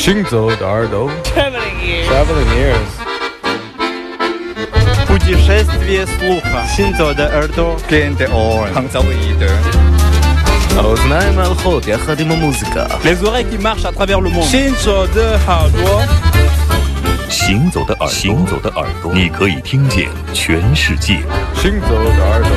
行走的耳朵 Traveling ears. Traveling ears Путешествие слуха. Синзо де Эрдо. Gente on. Hangzauide. האוזניים הלכות יחד עם המוזיקה Les oreilles qui marchent à travers le monde. 行走的耳朵，行走的耳朵，行走的耳朵，你可以听见全世界。行走的耳朵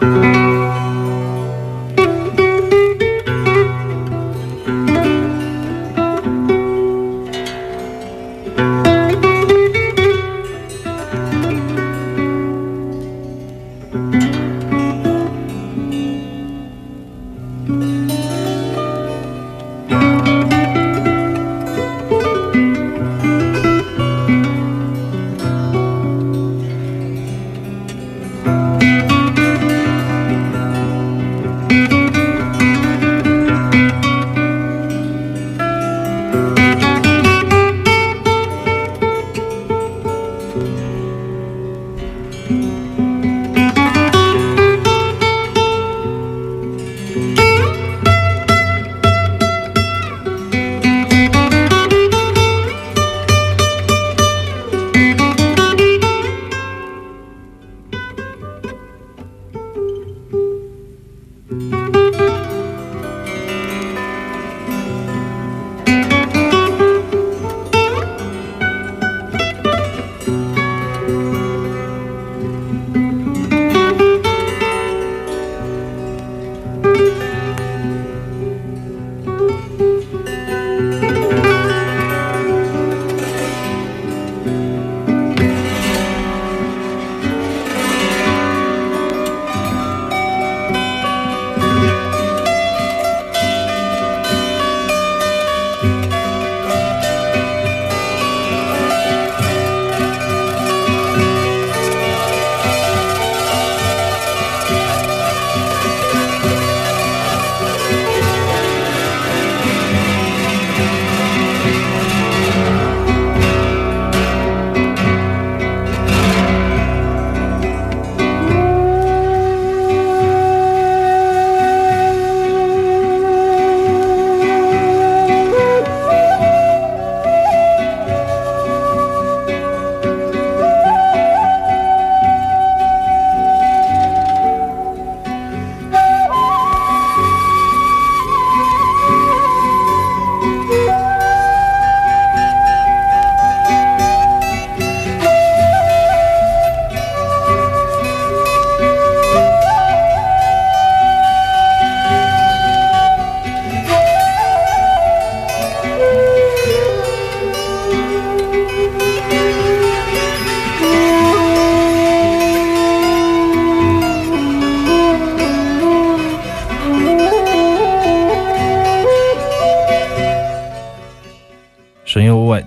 行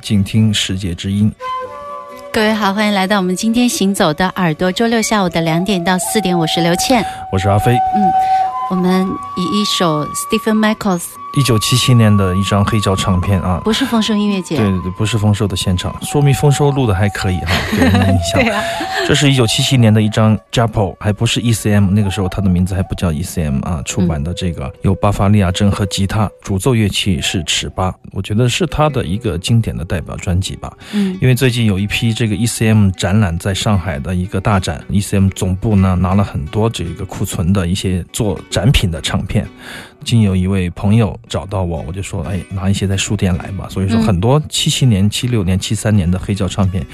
静听世界之音。各位好，欢迎来到我们今天行走的耳朵。周六下午的两点到四点，我是刘倩，我是阿飞。嗯，我们以一首 Stephen Michaels。一九七七年的一张黑胶唱片啊，不是丰收音乐节，对对对，不是丰收的现场，说明丰收录的还可以哈，给人的印象。对啊，这是一九七七年的一张 JAPO，还不是 ECM，那个时候它的名字还不叫 ECM 啊，出版的这个有巴伐利亚筝和吉他，主奏乐器是尺八，我觉得是他的一个经典的代表专辑吧。嗯，因为最近有一批这个 ECM 展览在上海的一个大展，ECM 总部呢拿了很多这个库存的一些做展品的唱片。经有一位朋友找到我，我就说，哎，拿一些在书店来吧。所以说，很多七七年、七六年、七三年的黑胶唱片。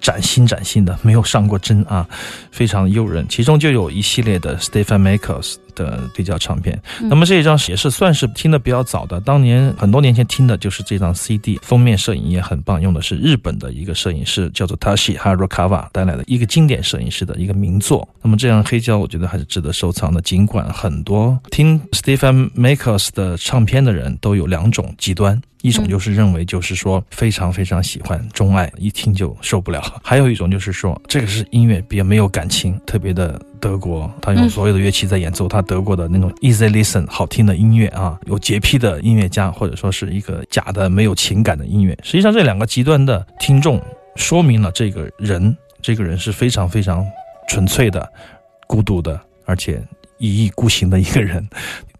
崭新崭新的，没有上过针啊，非常诱人。其中就有一系列的 Stephen Michaels 的黑胶唱片。那么这一张也是算是听的比较早的，当年很多年前听的就是这张 CD。封面摄影也很棒，用的是日本的一个摄影师叫做 Tashi Harukawa 带来的一个经典摄影师的一个名作。那么这张黑胶我觉得还是值得收藏的。尽管很多听 Stephen Michaels 的唱片的人都有两种极端。一种就是认为，就是说非常非常喜欢钟爱，一听就受不了；还有一种就是说，这个是音乐别没有感情，特别的德国，他用所有的乐器在演奏他德国的那种 easy listen 好听的音乐啊，有洁癖的音乐家，或者说是一个假的没有情感的音乐。实际上，这两个极端的听众说明了这个人，这个人是非常非常纯粹的、孤独的，而且一意孤行的一个人。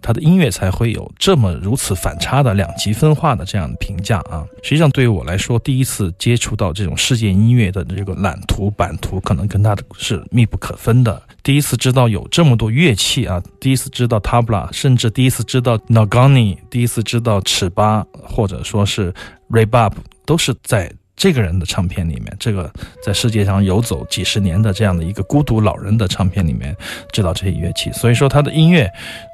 他的音乐才会有这么如此反差的两极分化的这样的评价啊！实际上，对于我来说，第一次接触到这种世界音乐的这个蓝图版图，可能跟他的是密不可分的。第一次知道有这么多乐器啊，第一次知道 tabla，甚至第一次知道 nagani，第一次知道尺八，或者说是 rebab，都是在。这个人的唱片里面，这个在世界上游走几十年的这样的一个孤独老人的唱片里面，知道这些乐器，所以说他的音乐，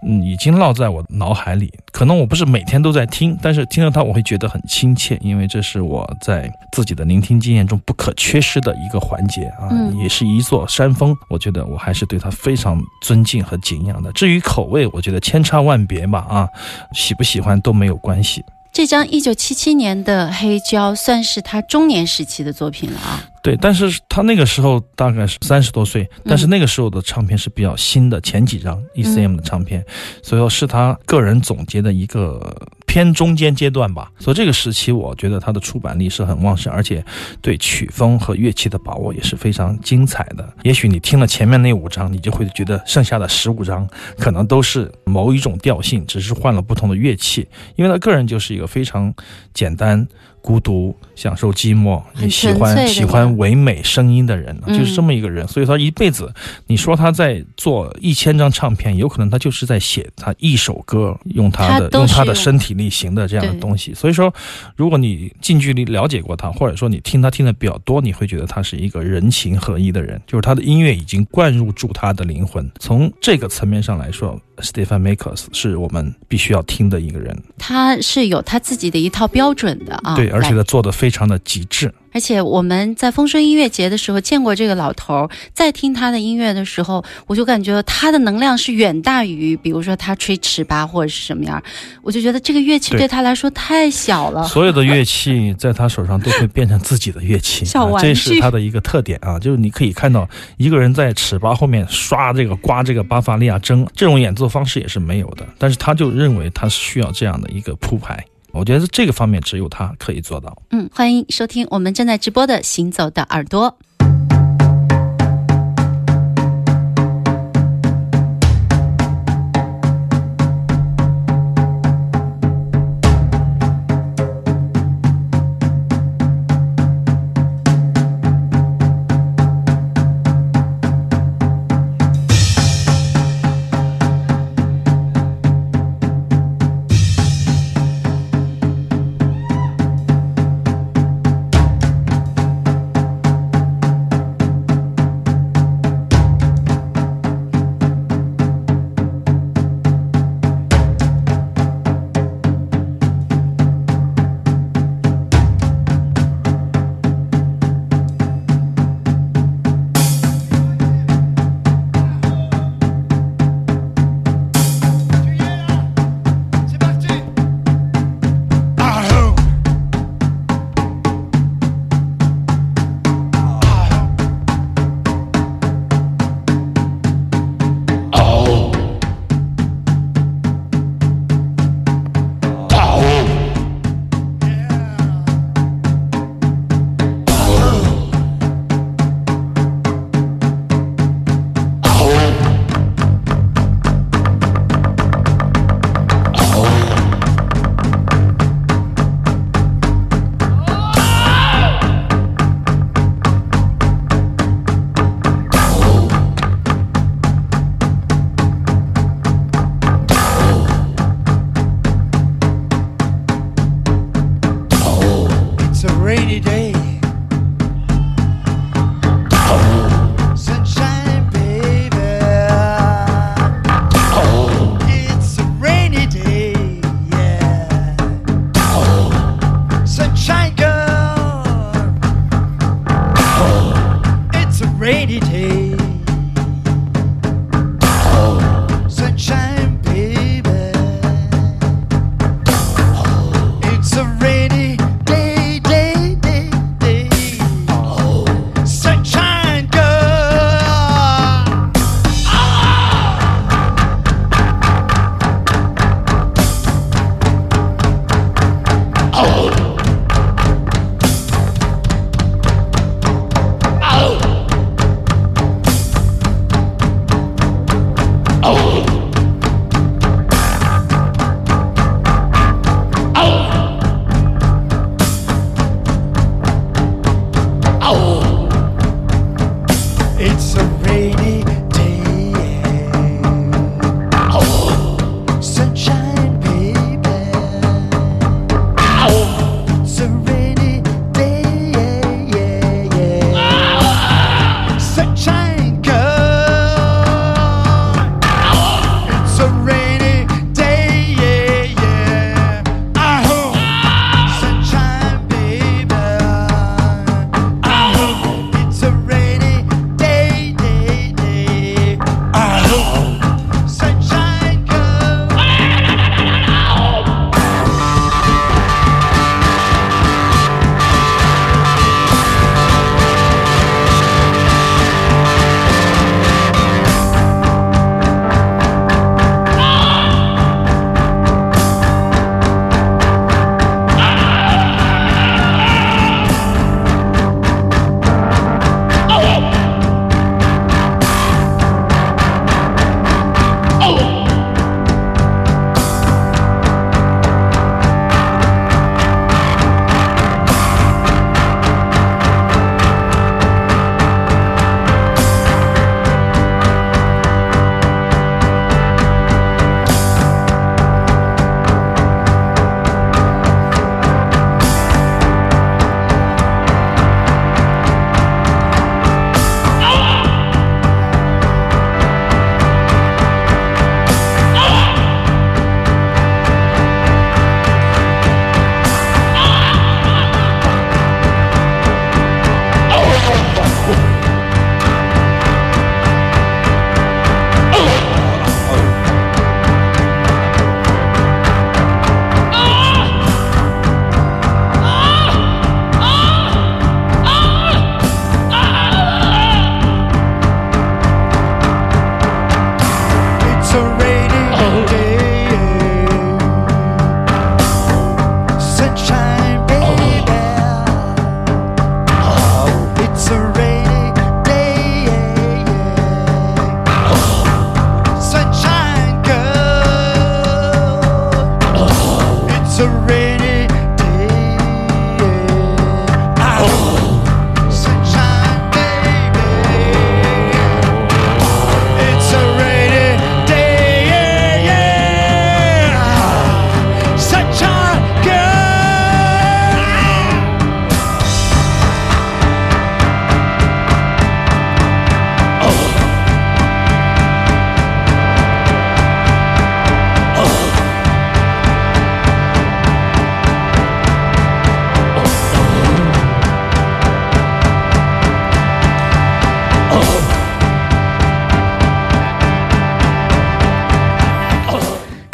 嗯，已经烙在我脑海里。可能我不是每天都在听，但是听到他我会觉得很亲切，因为这是我在自己的聆听经验中不可缺失的一个环节啊，也是一座山峰。我觉得我还是对他非常尊敬和敬仰的。至于口味，我觉得千差万别吧，啊，喜不喜欢都没有关系。这张一九七七年的黑胶算是他中年时期的作品了啊。对，但是他那个时候大概是三十多岁，但是那个时候的唱片是比较新的，前几张 ECM 的唱片，所以说是他个人总结的一个偏中间阶段吧。所以这个时期，我觉得他的出版力是很旺盛，而且对曲风和乐器的把握也是非常精彩的。也许你听了前面那五张，你就会觉得剩下的十五张可能都是某一种调性，只是换了不同的乐器，因为他个人就是一个非常简单。孤独，享受寂寞，也喜欢喜欢唯美声音的人，就是这么一个人。所以他一辈子，你说他在做一千张唱片，有可能他就是在写他一首歌，用他的用他的身体力行的这样的东西。所以说，如果你近距离了解过他，或者说你听他听的比较多，你会觉得他是一个人情合一的人，就是他的音乐已经灌入住他的灵魂。从这个层面上来说。Stephen Makers 是我们必须要听的一个人，他是有他自己的一套标准的啊，对，而且他做的非常的极致。而且我们在风声音乐节的时候见过这个老头儿，在听他的音乐的时候，我就感觉他的能量是远大于，比如说他吹尺八或者是什么样，我就觉得这个乐器对他来说太小了。所有的乐器在他手上都会变成自己的乐器，小玩具，这是他的一个特点啊。就是你可以看到一个人在尺八后面刷这个刮这个巴伐利亚筝，这种演奏方式也是没有的，但是他就认为他是需要这样的一个铺排。我觉得这个方面只有他可以做到。嗯，欢迎收听我们正在直播的《行走的耳朵》。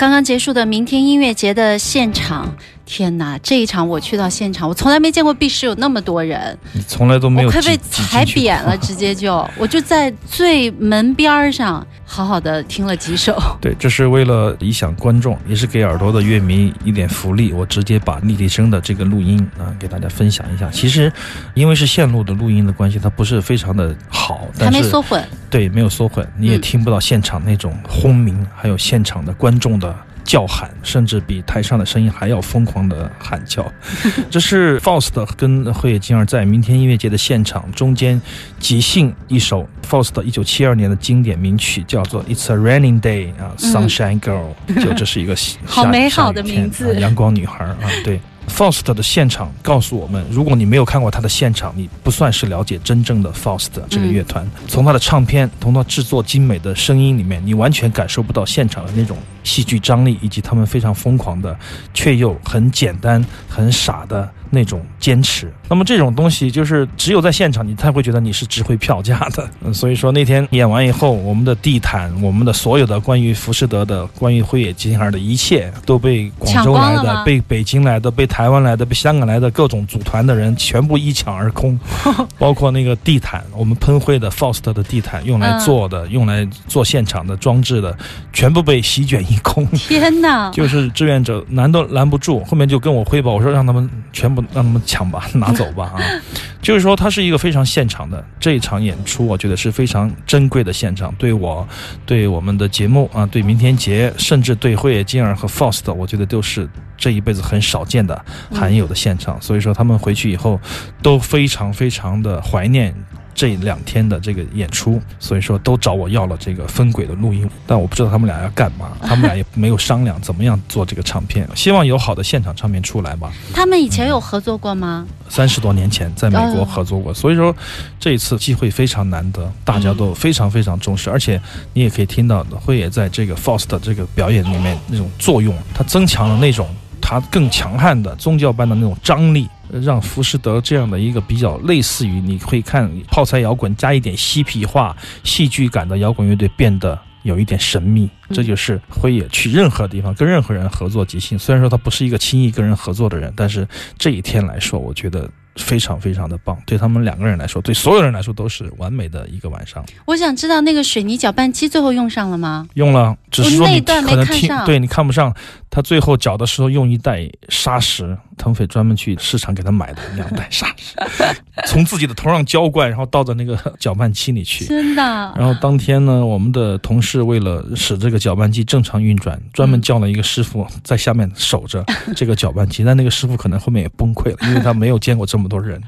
刚刚结束的明天音乐节的现场，天哪！这一场我去到现场，我从来没见过 B 市有那么多人，你从来都没有我快被踩扁了，直接就我就在最门边儿上，好好的听了几首。对，这是为了理想观众，也是给耳朵的乐迷一点福利。我直接把立体声的这个录音啊，给大家分享一下。其实，因为是线路的录音的关系，它不是非常的好，还但是没缩混，对，没有缩混，你也嗯听不到现场那种轰鸣，还有现场的观众的叫喊，甚至比台上的声音还要疯狂的喊叫。这是 Faust 跟鹤野晶二在明天音乐节的现场中间即兴一首 Faust 一九七二年的经典名曲，叫做《It's a Raining Day》啊，Sunshine Girl，、就这是一个 好美好的名字啊阳光女孩啊，对。Faust 的现场告诉我们，如果你没有看过他的现场，你不算是了解真正的 Faust 这个乐团。从他的唱片，从他制作精美的声音里面，你完全感受不到现场的那种戏剧张力，以及他们非常疯狂的，却又很简单、很傻的那种坚持。那么这种东西，就是只有在现场，你才会觉得你是值回票价的。嗯所以说那天演完以后，我们的地毯，我们的所有的关于浮士德的、关于辉野金孩的一切，都被广州来的、被北京来的、被台湾来的、被香港来的各种组团的人全部一抢而空，包括那个地毯，我们喷绘的 Faust 的地毯，用来嗯做的、用来做现场的装置的，全部被席卷一空。天哪！就是志愿者拦都拦不住，后面就跟我汇报，我说让他们全部不让他们抢吧，拿走吧啊！就是说，它是一个非常现场的这一场演出，我觉得是非常珍贵的现场，对我，对我们的节目啊，对明天节，甚至对辉野金儿和 Faust，我觉得都是这一辈子很少见的、罕有的现场。所以说，他们回去以后都非常非常的怀念。这两天的这个演出，所以说都找我要了这个分轨的录音，但我不知道他们俩要干嘛，他们俩也没有商量怎么样做这个唱片，希望有好的现场唱片出来吧。他们以前有合作过吗？三十多年前在美国合作过，所以说这一次机会非常难得，大家都非常非常重视，而且你也可以听到辉也在这个 Faust 的这个表演里面那种作用，它增强了那种它更强悍的宗教般的那种张力。让浮士德这样的一个比较类似于你会看泡菜摇滚加一点嬉皮化、戏剧感的摇滚乐队变得有一点神秘，这就是辉野去任何地方跟任何人合作即兴。虽然说他不是一个轻易跟人合作的人，但是这一天来说，我觉得非常非常的棒。对他们两个人来说，对所有人来说都是完美的一个晚上。我想知道那个水泥搅拌机最后用上了吗？用了，只是说你可能听对你看不上。他最后搅的时候用一袋砂石，腾飞专门去市场给他买的两袋砂石，从自己的头上浇灌，然后倒到那个搅拌机里去。真的，然后当天呢，我们的同事为了使这个搅拌机正常运转，专门叫了一个师傅在下面守着这个搅拌机。但那个师傅可能后面也崩溃了，因为他没有见过这么多人，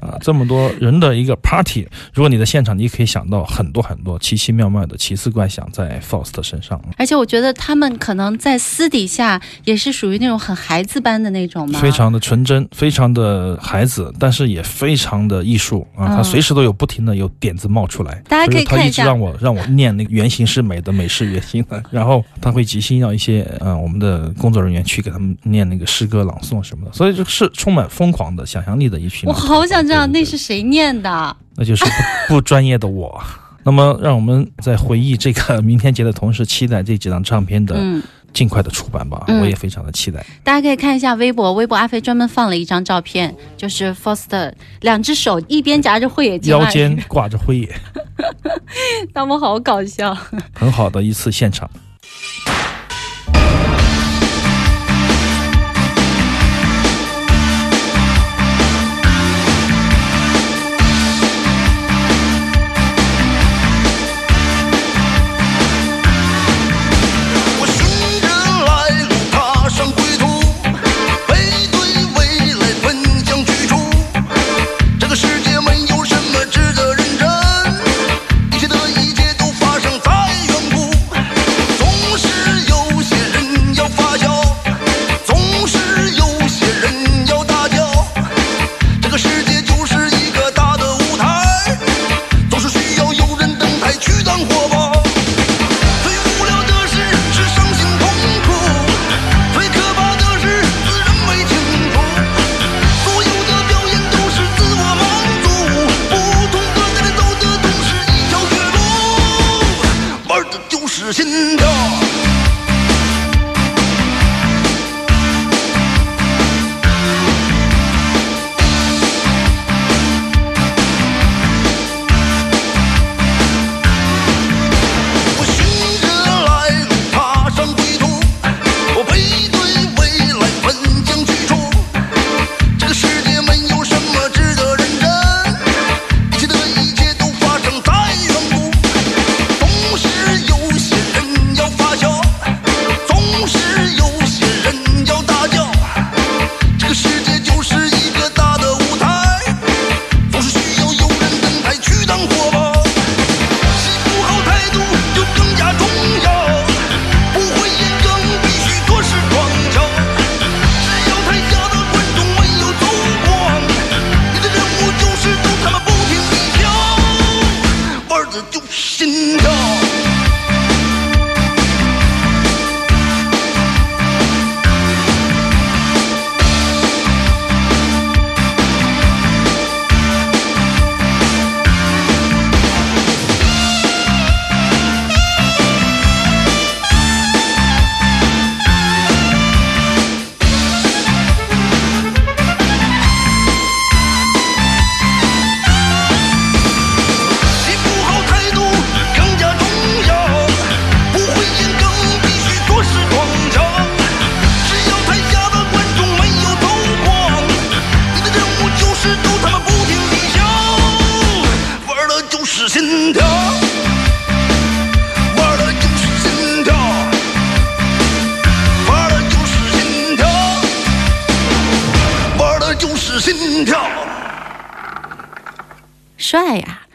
啊，这么多人的一个 party。如果你在现场，你可以想到很多很多奇奇妙妙的奇思怪想在 Faust 身上。而且我觉得他们可能在私底下也是属于那种很孩子般的那种嘛，非常的纯真，非常的孩子，但是也非常的艺术啊！嗯他随时都有不停的有点子冒出来。大家可以他看一下一直让我让我念那个原型是美的，美是原型的。然后他会即兴要一些呃我们的工作人员去给他们念那个诗歌朗诵什么的，所以就是充满疯狂的想象力的我。好想知道那是谁念的。那就是不不专业的我。那么，让我们在回忆这个明天节的同时，期待这几张唱片的嗯，尽快的出版吧。嗯我也非常的期待。大家可以看一下微博，微博阿飞专门放了一张照片，就是 Foster 两只手一边夹着慧眼睛，腰间挂着辉野，他们好搞笑。很好的一次现场。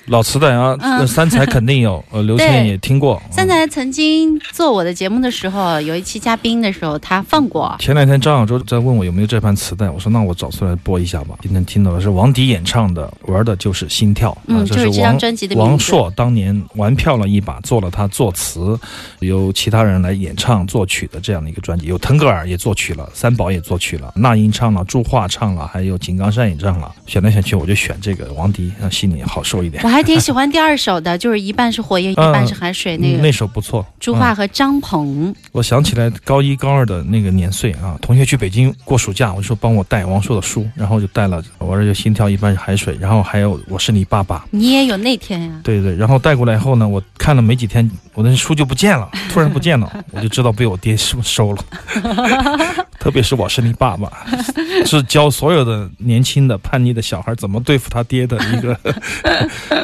老磁带啊，三才肯定有，呃，刘对谦也听过。三才曾经做我的节目的时候，有一期嘉宾的时候，他放过。前两天张小舟在问我有没有这盘磁带，我说那我找出来播一下吧。今天听到的是王迪演唱的《玩的就是心跳》，就是这张专辑的名字王朔当年玩票了一把，做了他作词，由其他人来演唱作曲的这样的一个专辑，有腾格尔也作曲了，三宝也作曲了，那英唱了，朱桦唱了，还有井冈山也唱了。选来选去，我就选这个王迪，让，心里好受一点我。还挺喜欢第二首的，就是一半是火焰，一半是海水，那嗯个那首不错，嗯朱桦和张鹏。我想起来高一高二的那个年岁啊，同学去北京过暑假，我就说帮我带王朔的书，然后就带了《我这就心跳一半是海水》，然后还有《我是你爸爸》。你也有那天呀、对对，然后带过来以后呢，我看了没几天，我的书就不见了，突然不见了，我就知道被我爹收收了。特别是我是你爸爸，是教所有的年轻的叛逆的小孩怎么对付他爹的一个。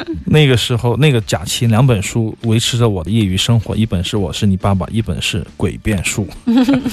那个时候，那个假期，两本书维持着我的业余生活，一本是我是你爸爸，一本是诡辩术，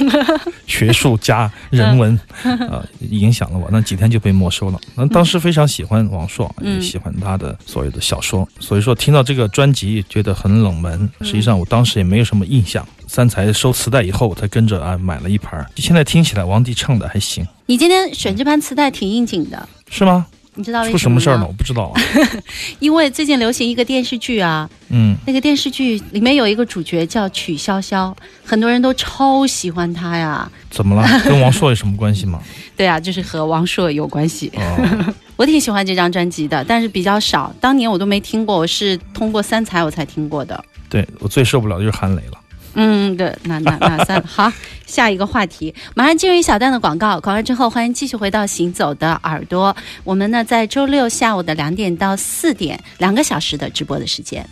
学术加人文，呃，影响了我。那几天就被没收了。那当时非常喜欢王朔，嗯也喜欢他的所有的小说，所以说听到这个专辑觉得很冷门。实际上我当时也没有什么印象。三才收磁带以后，我才跟着啊买了一盘。现在听起来王迪唱的还行，你今天选这盘磁带挺应景的，是吗？你知道为出什么事儿呢？吗我？不知道啊。因为最近流行一个电视剧啊，嗯，那个电视剧里面有一个主角叫曲筱绡，很多人都超喜欢她呀。怎么了？跟王朔有什么关系吗？对啊，就是和王朔有关系。哦，我挺喜欢这张专辑的，但是比较少，当年我都没听过，我是通过三才我才听过的。对我最受不了的就是韩磊了。嗯，对，那那那算了好，下一个话题，马上进入一小段的广告，广告之后欢迎继续回到行走的耳朵。我们呢在周六下午的两点到四点，两个小时的直播的时间。